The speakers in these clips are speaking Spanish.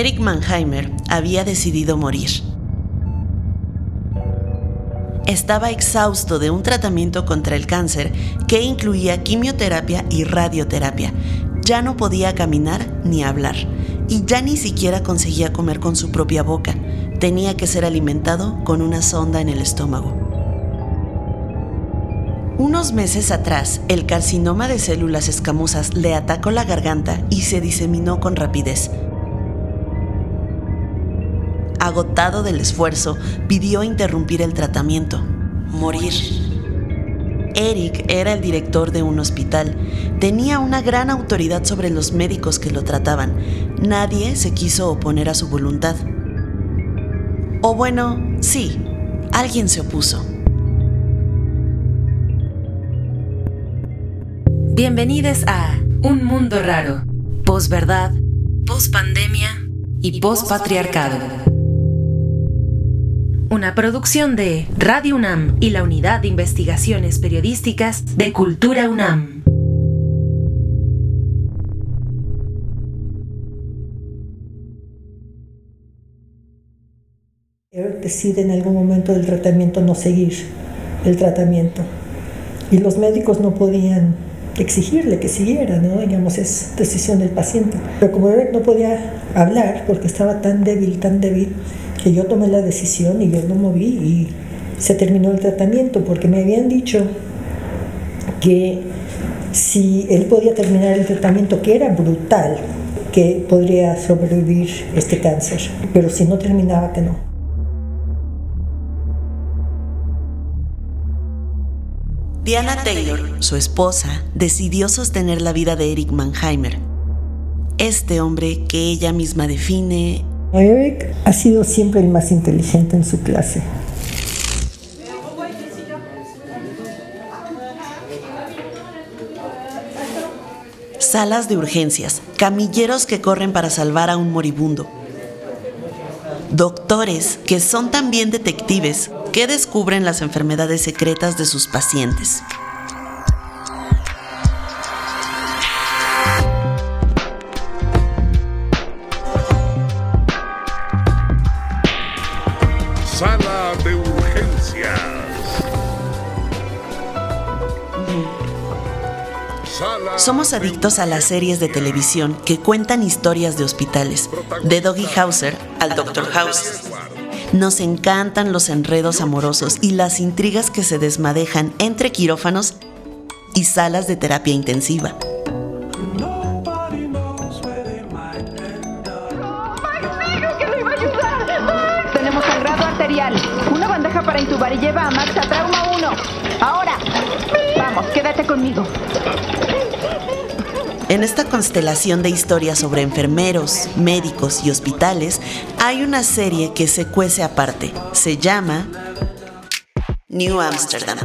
Eric Mannheimer había decidido morir. Estaba exhausto de un tratamiento contra el cáncer que incluía quimioterapia y radioterapia. Ya no podía caminar ni hablar y ya ni siquiera conseguía comer con su propia boca. Tenía que ser alimentado con una sonda en el estómago. Unos meses atrás, el carcinoma de células escamosas le atacó la garganta y se diseminó con rapidez. Agotado del esfuerzo, pidió interrumpir el tratamiento, morir. Eric era el director de un hospital. Tenía una gran autoridad sobre los médicos que lo trataban. Nadie se quiso oponer a su voluntad. O bueno, sí, alguien se opuso. Bienvenidos a Un Mundo Raro, posverdad, pospandemia y pospatriarcado. Una producción de Radio UNAM y la Unidad de Investigaciones Periodísticas de Cultura UNAM. decide en algún momento del tratamiento no seguir el tratamiento y los médicos no podían exigirle que siguiera, ¿no? Digamos, es decisión del paciente. Pero como Eric no podía hablar porque estaba tan débil, tan débil, que yo tomé la decisión y yo lo moví y se terminó el tratamiento porque me habían dicho que si él podía terminar el tratamiento, que era brutal, que podría sobrevivir este cáncer, pero si no terminaba, que no. Diana Taylor, su esposa, decidió sostener la vida de Eric Mannheimer. Este hombre que ella misma define... Eric ha sido siempre el más inteligente en su clase. Salas de urgencias, camilleros que corren para salvar a un moribundo, doctores que son también detectives que descubren las enfermedades secretas de sus pacientes. Somos adictos a las series de televisión que cuentan historias de hospitales, de Doggy Hauser al Dr. House. Nos encantan los enredos amorosos y las intrigas que se desmadejan entre quirófanos y salas de terapia intensiva. Tenemos sangrado arterial. Una bandeja para intubar y lleva a Max a trauma 1. Ahora. Vamos, quédate conmigo. En esta constelación de historias sobre enfermeros, médicos y hospitales, hay una serie que se cuece aparte. Se llama New Amsterdam.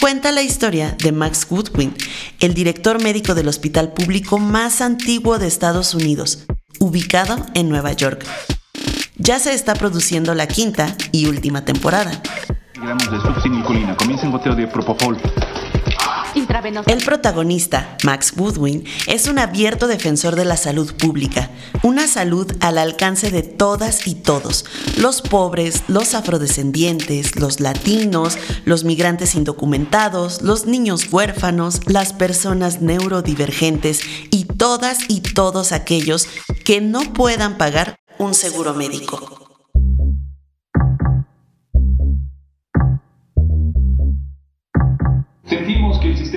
Cuenta la historia de Max Goodwin, el director médico del hospital público más antiguo de Estados Unidos, ubicado en Nueva York. Ya se está produciendo la quinta y última temporada. de propofol. El protagonista, Max Goodwin, es un abierto defensor de la salud pública, una salud al alcance de todas y todos, los pobres, los afrodescendientes, los latinos, los migrantes indocumentados, los niños huérfanos, las personas neurodivergentes y todas y todos aquellos que no puedan pagar un seguro médico.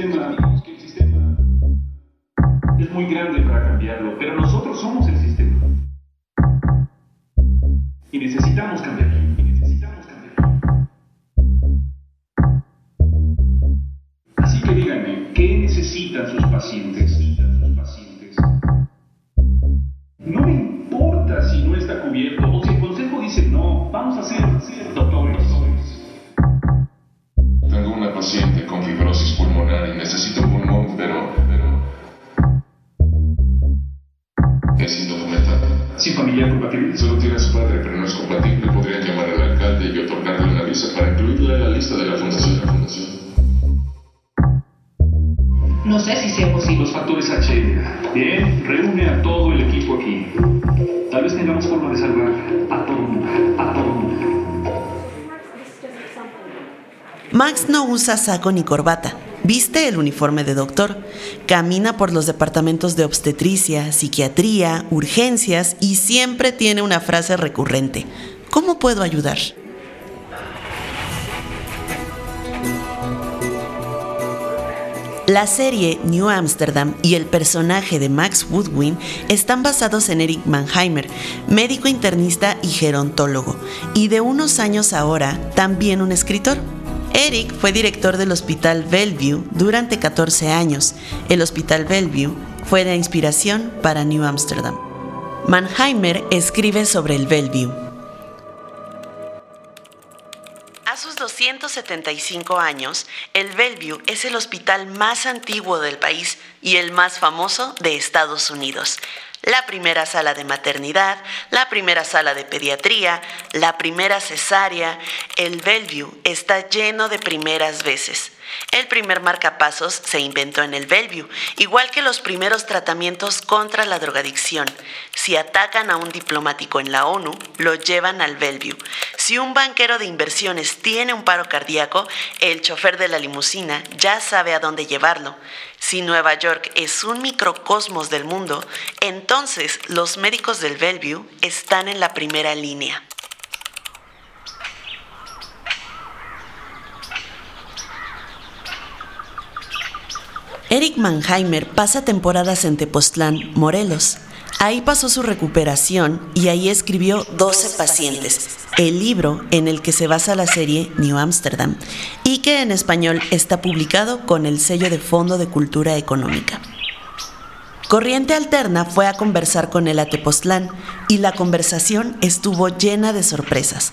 Sistema, que el sistema es muy grande para cambiarlo, pero nosotros somos el sistema. Y necesitamos cambiarlo. Y necesitamos cambiarlo. Así que díganme, ¿qué necesitan sus pacientes? No importa si no está cubierto o si el consejo dice no, vamos a hacer, doctores una paciente con fibrosis pulmonar y necesito pulmón, pero, es indocumentada. ¿Sin familia compatible? Solo tiene a su padre, pero no es compatible. Podrían llamar al alcalde y otorgarle una visa para incluirla en la lista de la fundación. La fundación. No sé si sea posible. Los factores H. Bien, reúne a todo el equipo aquí. Tal vez tengamos forma de salvar a todo el mundo. Max no usa saco ni corbata, viste el uniforme de doctor, camina por los departamentos de obstetricia, psiquiatría, urgencias y siempre tiene una frase recurrente. ¿Cómo puedo ayudar? La serie New Amsterdam y el personaje de Max Woodwin están basados en Eric Mannheimer, médico internista y gerontólogo, y de unos años ahora también un escritor. Eric fue director del Hospital Bellevue durante 14 años. El Hospital Bellevue fue la inspiración para New Amsterdam. Mannheimer escribe sobre el Bellevue. A sus 275 años, el Bellevue es el hospital más antiguo del país y el más famoso de Estados Unidos la primera sala de maternidad, la primera sala de pediatría, la primera cesárea. El Bellevue está lleno de primeras veces. El primer marcapasos se inventó en el Bellevue, igual que los primeros tratamientos contra la drogadicción. Si atacan a un diplomático en la ONU, lo llevan al Bellevue. Si un banquero de inversiones tiene un paro cardíaco, el chofer de la limusina ya sabe a dónde llevarlo. Si Nueva York es un microcosmos del mundo, entonces los médicos del Bellevue están en la primera línea. Eric Mannheimer pasa temporadas en Tepoztlán, Morelos. Ahí pasó su recuperación y ahí escribió 12 pacientes, el libro en el que se basa la serie New Amsterdam y que en español está publicado con el sello de Fondo de Cultura Económica. Corriente Alterna fue a conversar con él a Tepoztlán y la conversación estuvo llena de sorpresas.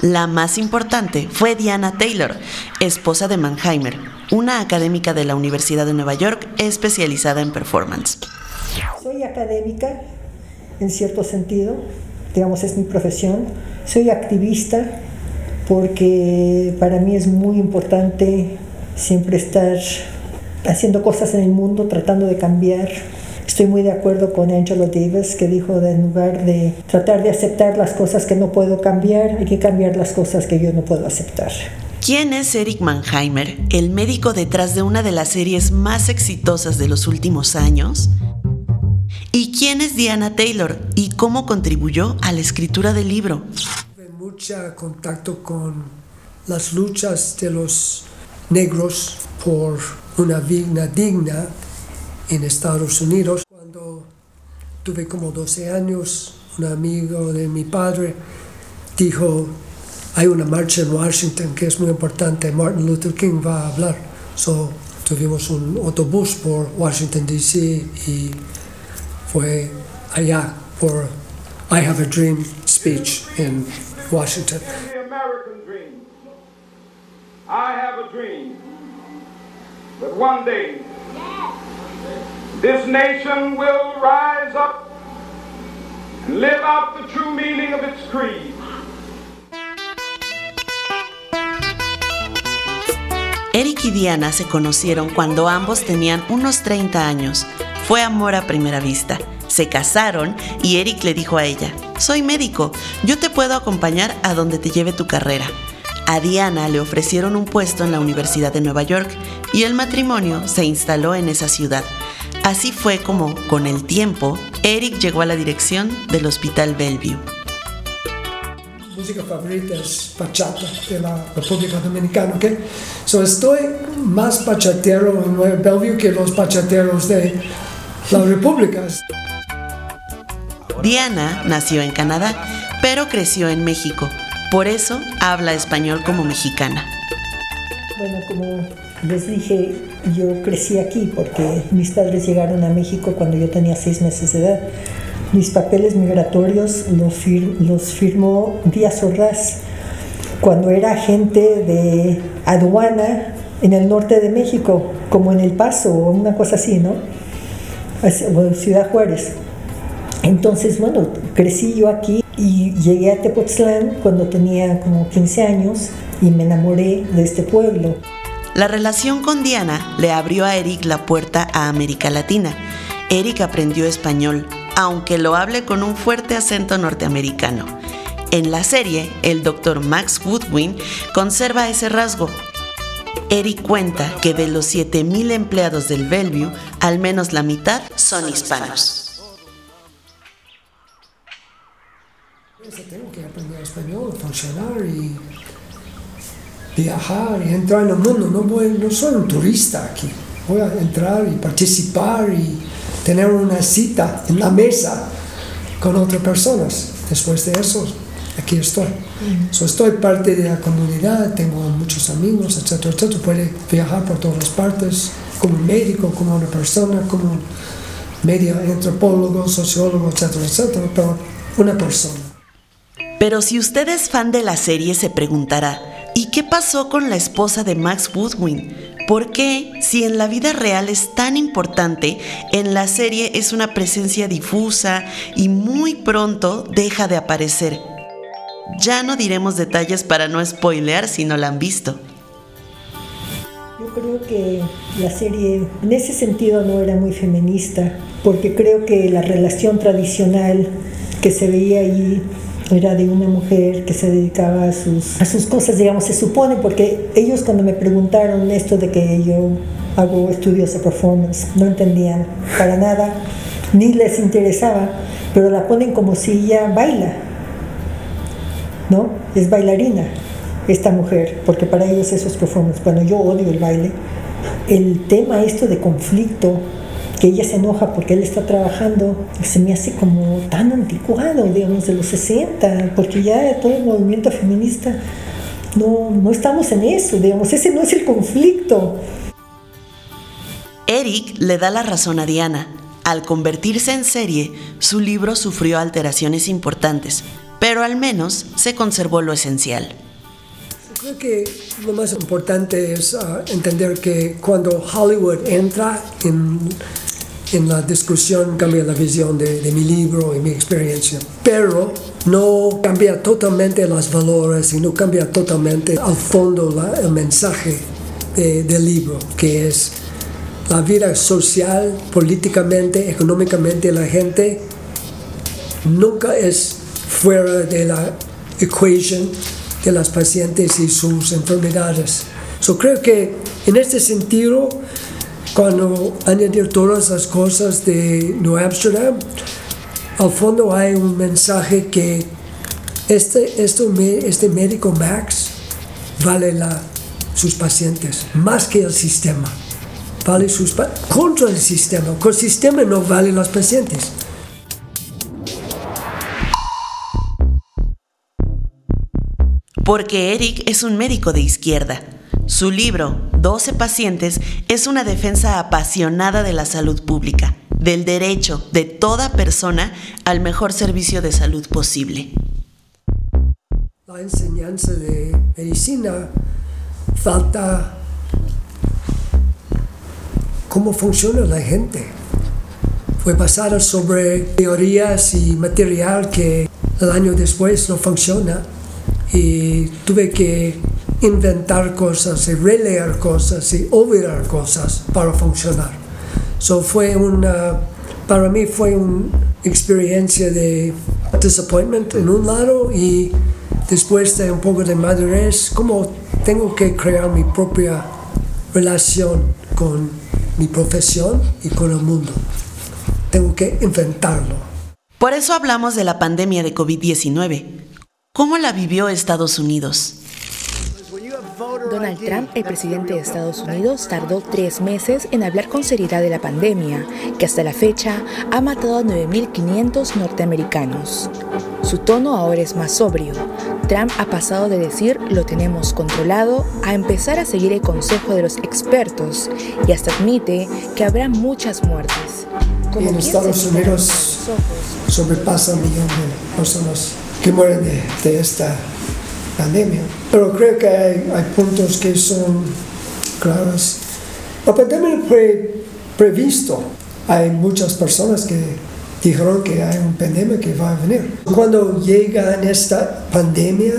La más importante fue Diana Taylor, esposa de Mannheimer, una académica de la Universidad de Nueva York especializada en performance. Soy académica, en cierto sentido, digamos, es mi profesión. Soy activista porque para mí es muy importante siempre estar haciendo cosas en el mundo, tratando de cambiar Estoy muy de acuerdo con Angela Davis que dijo de en lugar de tratar de aceptar las cosas que no puedo cambiar, hay que cambiar las cosas que yo no puedo aceptar. ¿Quién es Eric Mannheimer, el médico detrás de una de las series más exitosas de los últimos años? ¿Y quién es Diana Taylor y cómo contribuyó a la escritura del libro? Tuve mucho contacto con las luchas de los negros por una vida digna en Estados Unidos. Cuando tuve como 12 años, un amigo de mi padre dijo, hay una marcha en Washington que es muy importante, Martin Luther King va a hablar. So, tuvimos un autobús por Washington, D.C. y fue allá por I Have a Dream speech in Washington. I have a dream that one day this nation will rise up and live out the true meaning of its creed. Eric y Diana se conocieron cuando ambos tenían unos 30 años. Fue amor a primera vista. Se casaron y Eric le dijo a ella, soy médico, yo te puedo acompañar a donde te lleve tu carrera. A Diana le ofrecieron un puesto en la Universidad de Nueva York y el matrimonio se instaló en esa ciudad. Así fue como, con el tiempo, Eric llegó a la dirección del Hospital Bellevue. Mi música favorita es bachata de la República Dominicana, ¿ok? So estoy más bachatero en Bellevue que los bachateros de la República. Diana nació en Canadá, pero creció en México. Por eso habla español como mexicana. Bueno, como les dije, yo crecí aquí porque mis padres llegaron a México cuando yo tenía seis meses de edad. Mis papeles migratorios los, los firmó Díaz Ordaz cuando era agente de aduana en el norte de México, como en El Paso o una cosa así, ¿no? O Ciudad Juárez. Entonces, bueno, crecí yo aquí y llegué a Tepoztlán cuando tenía como 15 años y me enamoré de este pueblo. La relación con Diana le abrió a Eric la puerta a América Latina. Eric aprendió español, aunque lo hable con un fuerte acento norteamericano. En la serie, el doctor Max Woodwin conserva ese rasgo. Eric cuenta que de los 7.000 empleados del Bellevue, al menos la mitad son hispanos. Tengo que aprender español, funcionar y viajar y entrar en el mundo. No, voy, no soy un turista aquí. Voy a entrar y participar y tener una cita en la mesa con otras personas. Después de eso, aquí estoy. estoy parte de la comunidad, tengo muchos amigos, etcétera, etcétera. Puede viajar por todas partes como médico, como una persona, como medio antropólogo, sociólogo, etcétera, etcétera, pero una persona. Pero si usted es fan de la serie, se preguntará, ¿y qué pasó con la esposa de Max Woodwin? ¿Por qué, si en la vida real es tan importante, en la serie es una presencia difusa y muy pronto deja de aparecer? Ya no diremos detalles para no spoilear si no la han visto. Yo creo que la serie en ese sentido no era muy feminista, porque creo que la relación tradicional que se veía ahí era de una mujer que se dedicaba a sus, a sus cosas, digamos, se supone, porque ellos cuando me preguntaron esto de que yo hago estudios de performance, no entendían para nada, ni les interesaba, pero la ponen como si ella baila, ¿no? Es bailarina esta mujer, porque para ellos eso es performance. Bueno, yo odio el baile. El tema esto de conflicto, que ella se enoja porque él está trabajando, se me hace como tan anticuado, digamos, de los 60, porque ya todo el movimiento feminista, no, no estamos en eso, digamos, ese no es el conflicto. Eric le da la razón a Diana. Al convertirse en serie, su libro sufrió alteraciones importantes, pero al menos se conservó lo esencial. Creo que lo más importante es ah, entender que cuando Hollywood entra en, en, la discusión cambia la visión de, mi libro y mi experiencia, pero no cambia totalmente los valores y no cambia totalmente al fondo el mensaje del libro, que es la vida social, políticamente, económicamente, la gente nunca es fuera de la ecuación de las pacientes y sus enfermedades. Yo creo que en este sentido, cuando añadir todas las cosas de New Amsterdam, al fondo hay un mensaje que este, esto, este médico Max vale sus pacientes más que el sistema. Vale sus contra el sistema. Con el sistema no vale los pacientes. porque Eric es un médico de izquierda. Su libro, 12 pacientes, es una defensa apasionada de la salud pública, del derecho de toda persona al mejor servicio de salud posible. La enseñanza de medicina falta cómo funciona la gente. Fue basada sobre teorías y material que el año después no funciona y tuve que inventar cosas y releer cosas y olvidar cosas para funcionar. So fue una, para mí fue una experiencia de disappointment en un lado y después de un poco de madurez, como tengo que crear mi propia relación con mi profesión y con el mundo. Tengo que inventarlo. Por eso hablamos de la pandemia de COVID-19 ¿Cómo la vivió Estados Unidos? Donald Trump, el presidente de Estados Unidos, tardó tres meses en hablar con seriedad de la pandemia, que hasta la fecha ha matado a 9.500 norteamericanos. Su tono ahora es más sobrio. Trump ha pasado de decir lo tenemos controlado a empezar a seguir el consejo de los expertos y hasta admite que habrá muchas muertes. en Estados Unidos sobrepasa un millón de personas que mueren de, esta pandemia. Pero creo que hay, puntos que son claros. La pandemia fue previsto. Hay muchas personas que dijeron que hay un pandemia que va a venir. Cuando llega esta pandemia,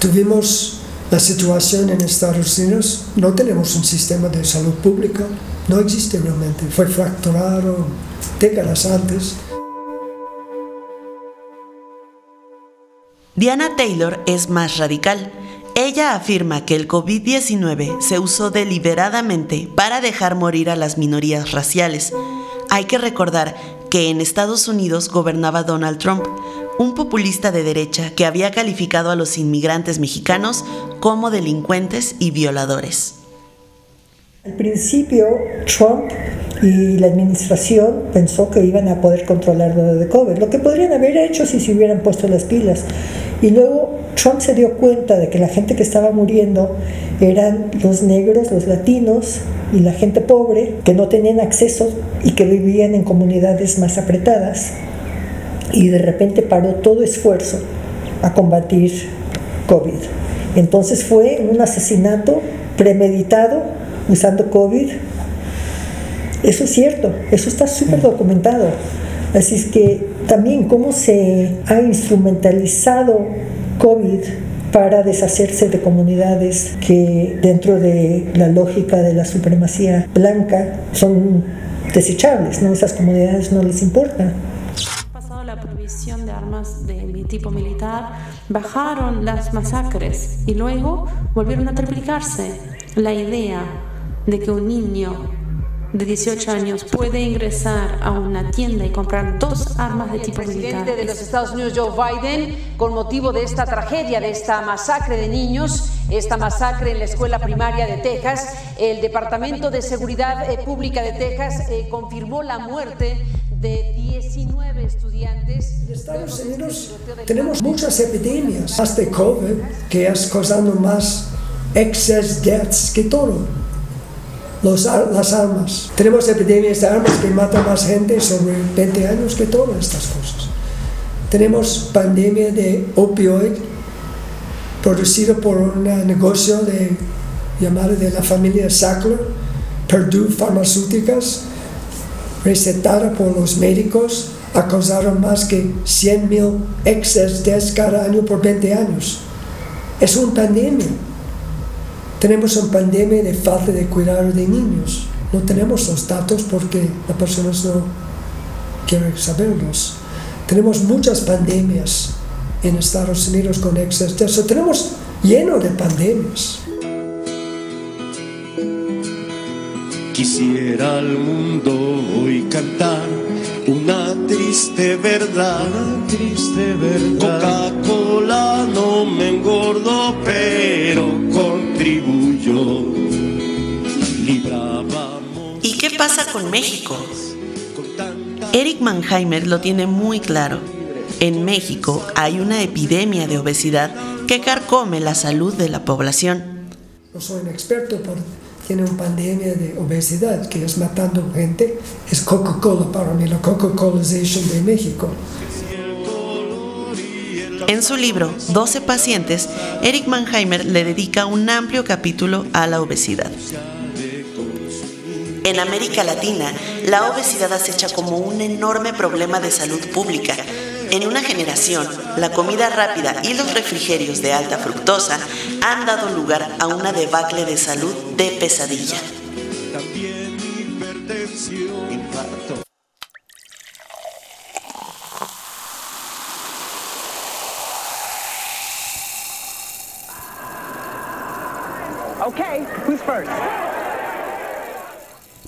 tuvimos la situación en Estados Unidos, no tenemos un sistema de salud pública, no existe realmente, fue fracturado décadas antes. Diana Taylor es más radical. Ella afirma que el COVID-19 se usó deliberadamente para dejar morir a las minorías raciales. Hay que recordar que en Estados Unidos gobernaba Donald Trump, un populista de derecha que había calificado a los inmigrantes mexicanos como delincuentes y violadores. Al principio, Trump y la administración pensó que iban a poder controlar lo de COVID, lo que podrían haber hecho si se hubieran puesto las pilas. Y luego Trump se dio cuenta de que la gente que estaba muriendo eran los negros, los latinos y la gente pobre que no tenían acceso y que vivían en comunidades más apretadas. Y de repente paró todo esfuerzo a combatir COVID. Entonces fue un asesinato premeditado usando COVID. Eso es cierto, eso está súper documentado. Así es que también cómo se ha instrumentalizado COVID para deshacerse de comunidades que dentro de la lógica de la supremacía blanca son desechables, ¿no? Esas comunidades no les importa. Pasado la provisión de armas de tipo militar, bajaron las masacres y luego volvieron a triplicarse. La idea de que un niño de 18 años puede ingresar a una tienda y comprar dos armas de tipo militar. El presidente de los Estados Unidos, Joe Biden, con motivo de esta tragedia, de esta masacre de niños, esta masacre en la escuela primaria de Texas, el Departamento de Seguridad eh, Pública de Texas eh, confirmó la muerte de 19 estudiantes. En Estados Unidos tenemos muchas epidemias, hasta COVID, que es causando más excess deaths que todo las armas. Tenemos epidemias de armas que matan más gente sobre 20 años que todas estas cosas. Tenemos pandemia de opioid producido por un negocio de, llamado de la familia Sackler, Purdue Farmacéuticas, recetada por los médicos, ha causado más que 100 mil excesos cada año por 20 años. Es una pandemia. Tenemos una pandemia de falta de cuidado de niños. No tenemos los datos porque las personas no quieren saberlos. Tenemos muchas pandemias en Estados Unidos con exceso. Eso tenemos lleno de pandemias. Quisiera al mundo hoy cantar una triste verdad. Una triste verdad. Coca-Cola no me engordo, pero contribuyó. ¿Y qué pasa con México? Eric Mannheimer lo tiene muy claro. En México hay una epidemia de obesidad que carcome la salud de la población. No soy un experto, pero tiene una pandemia de obesidad que es matando gente, es Coca-Cola para mí, la Coca-Colization de México. En su libro 12 pacientes, Eric Mannheimer le dedica un amplio capítulo a la obesidad. En América Latina, la obesidad acecha como un enorme problema de salud pública en una generación, la comida rápida y los refrigerios de alta fructosa han dado lugar a una debacle de salud de pesadilla.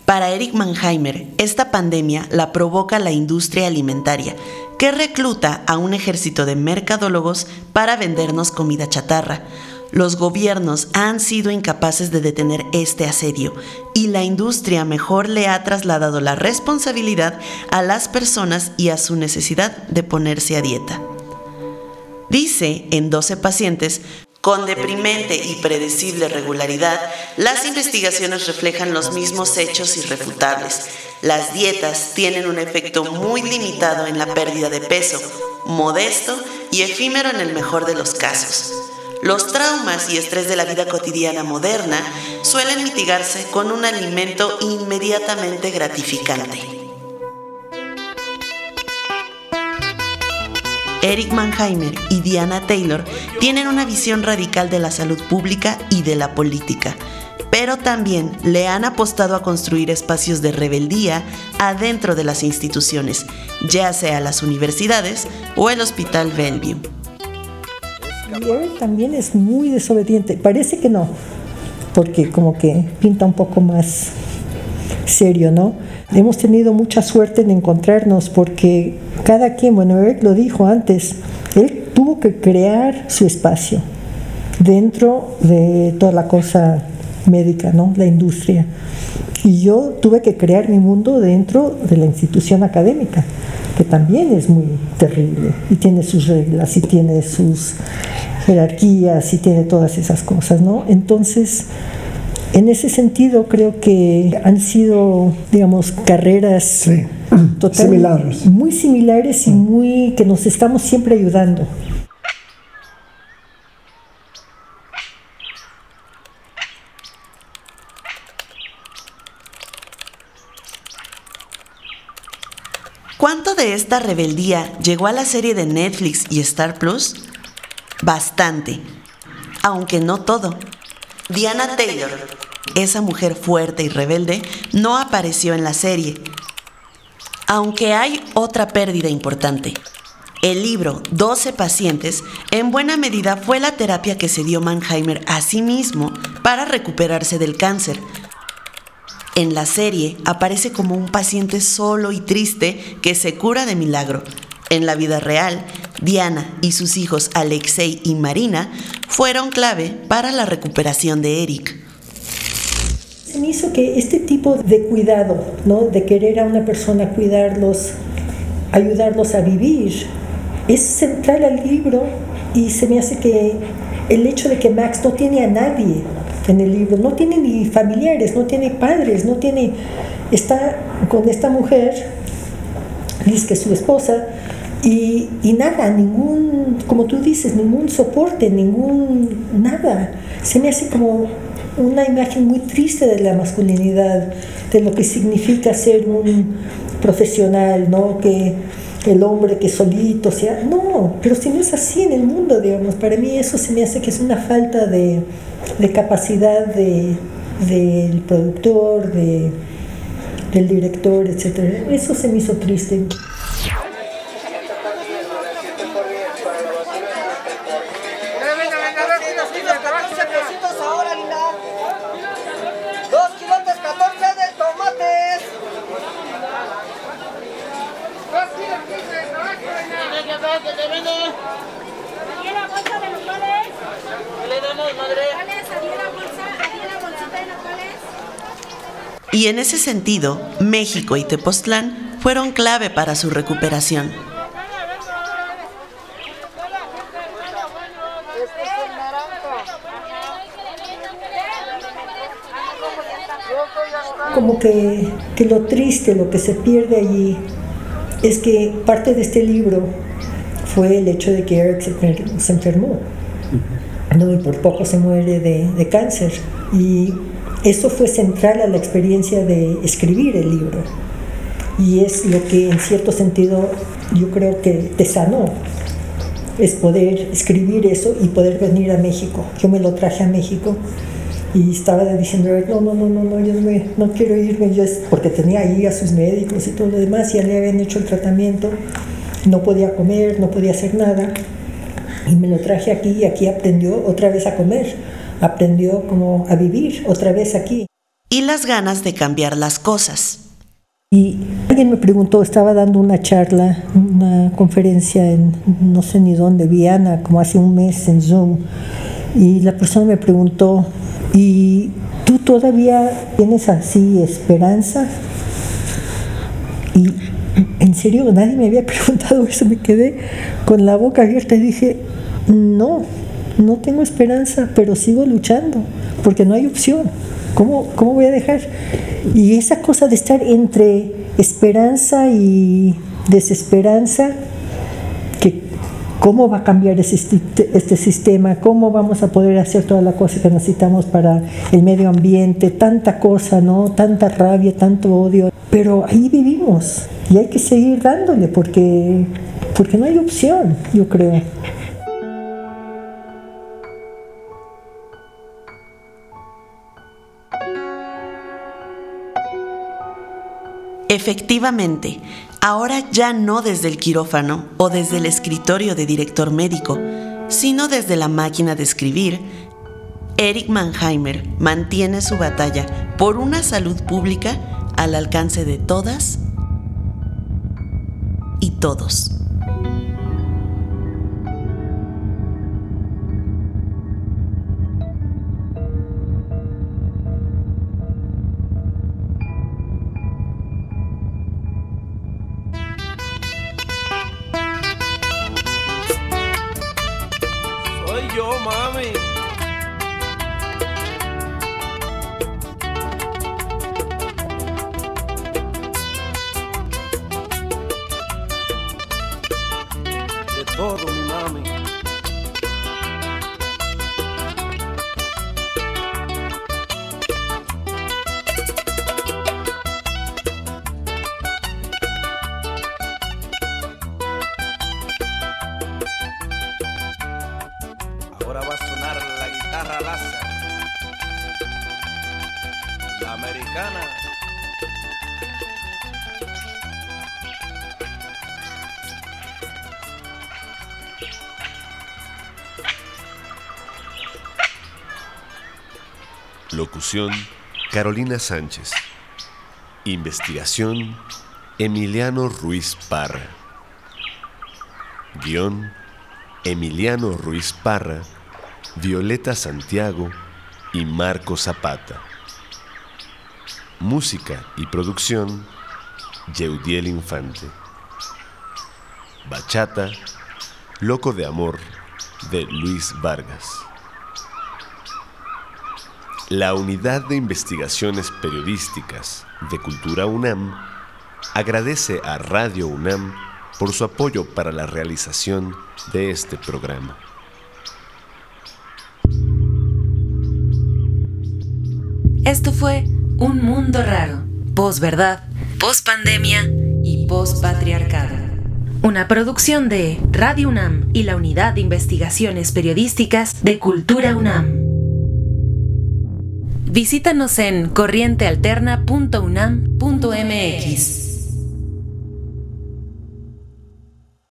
Para Eric Mannheimer, esta pandemia la provoca la industria alimentaria, que recluta a un ejército de mercadólogos para vendernos comida chatarra. Los gobiernos han sido incapaces de detener este asedio y la industria mejor le ha trasladado la responsabilidad a las personas y a su necesidad de ponerse a dieta. Dice en 12 pacientes con deprimente y predecible regularidad, las investigaciones reflejan los mismos hechos irrefutables. Las dietas tienen un efecto muy limitado en la pérdida de peso, modesto y efímero en el mejor de los casos. Los traumas y estrés de la vida cotidiana moderna suelen mitigarse con un alimento inmediatamente gratificante. Eric Mannheimer y Diana Taylor tienen una visión radical de la salud pública y de la política, pero también le han apostado a construir espacios de rebeldía adentro de las instituciones, ya sea las universidades o el Hospital Bellevue. Él también es muy desobediente. Parece que no, porque como que pinta un poco más serio, ¿no? Hemos tenido mucha suerte en encontrarnos porque cada quien, bueno, Eric lo dijo antes, él tuvo que crear su espacio dentro de toda la cosa médica, ¿no? La industria. Y yo tuve que crear mi mundo dentro de la institución académica, que también es muy terrible y tiene sus reglas y tiene sus jerarquías y tiene todas esas cosas, ¿no? Entonces, en ese sentido creo que han sido, digamos, carreras similares. muy similares y muy que nos estamos siempre ayudando. ¿Cuánto de esta rebeldía llegó a la serie de Netflix y Star Plus? Bastante, aunque no todo. Diana Taylor, esa mujer fuerte y rebelde, no apareció en la serie. Aunque hay otra pérdida importante. El libro 12 pacientes en buena medida fue la terapia que se dio Mannheimer a sí mismo para recuperarse del cáncer, en la serie aparece como un paciente solo y triste que se cura de milagro. En la vida real, Diana y sus hijos Alexei y Marina fueron clave para la recuperación de Eric. Se me hizo que este tipo de cuidado, ¿no? de querer a una persona cuidarlos, ayudarlos a vivir, es central al libro y se me hace que el hecho de que Max no tiene a nadie en el libro. No tiene ni familiares, no tiene padres, no tiene... Está con esta mujer, Liz, que es su esposa, y, y, nada, ningún, como tú dices, ningún soporte, ningún nada. Se me hace como una imagen muy triste de la masculinidad, de lo que significa ser un profesional, ¿no? Que el hombre que solito sea. No, pero si no es así en el mundo, digamos, para mí eso se me hace que es una falta de, de capacidad de, del productor, de, del director, etc. Eso se me hizo triste. Y en ese sentido, México y Tepoztlán fueron clave para su recuperación. Como que, que lo triste, lo que se pierde allí, es que parte de este libro fue el hecho de que Eric se, enfermó. ¿no? Y por poco se muere de, de cáncer. Y eso fue central a la experiencia de escribir el libro. Y es lo que en cierto sentido yo creo que te sanó. Es poder escribir eso y poder venir a México. Yo me lo traje a México y estaba diciendo, no, no, no, no, no, yo no, no quiero irme, yo es porque tenía ahí a sus médicos y todo lo demás, ya le habían hecho el tratamiento, no podía comer, no podía hacer nada, y me lo traje aquí y aquí aprendió otra vez a comer aprendió como a vivir otra vez aquí. Y las ganas de cambiar las cosas. Y alguien me preguntó, estaba dando una charla, una conferencia en no sé ni dónde, Viana, como hace un mes en Zoom, y la persona me preguntó, ¿y tú todavía tienes así esperanza? Y en serio, nadie me había preguntado eso, me quedé con la boca abierta y dije, no, no tengo esperanza, pero sigo luchando, porque no hay opción. ¿Cómo, ¿Cómo voy a dejar? Y esa cosa de estar entre esperanza y desesperanza, que cómo va a cambiar este sistema, cómo vamos a poder hacer toda la cosa que necesitamos para el medio ambiente, tanta cosa, ¿no? Tanta rabia, tanto odio. Pero ahí vivimos y hay que seguir dándole porque, porque no hay opción, yo creo. Efectivamente, ahora ya no desde el quirófano o desde el escritorio de director médico, sino desde la máquina de escribir, Eric Mannheimer mantiene su batalla por una salud pública al alcance de todas y todos. todo mi mami. Carolina Sánchez. Investigación, Emiliano Ruiz Parra. Guión, Emiliano Ruiz Parra, Violeta Santiago y Marco Zapata. Música y producción, Yeudiel Infante. Bachata, Loco de Amor, de Luis Vargas. La Unidad de Investigaciones Periodísticas de Cultura UNAM agradece a Radio UNAM por su apoyo para la realización de este programa. Esto fue Un Mundo Raro, posverdad, pospandemia y pospatriarcado. Una producción de Radio UNAM y la Unidad de Investigaciones Periodísticas de Cultura UNAM. Visítanos en corrientealterna.unam.mx.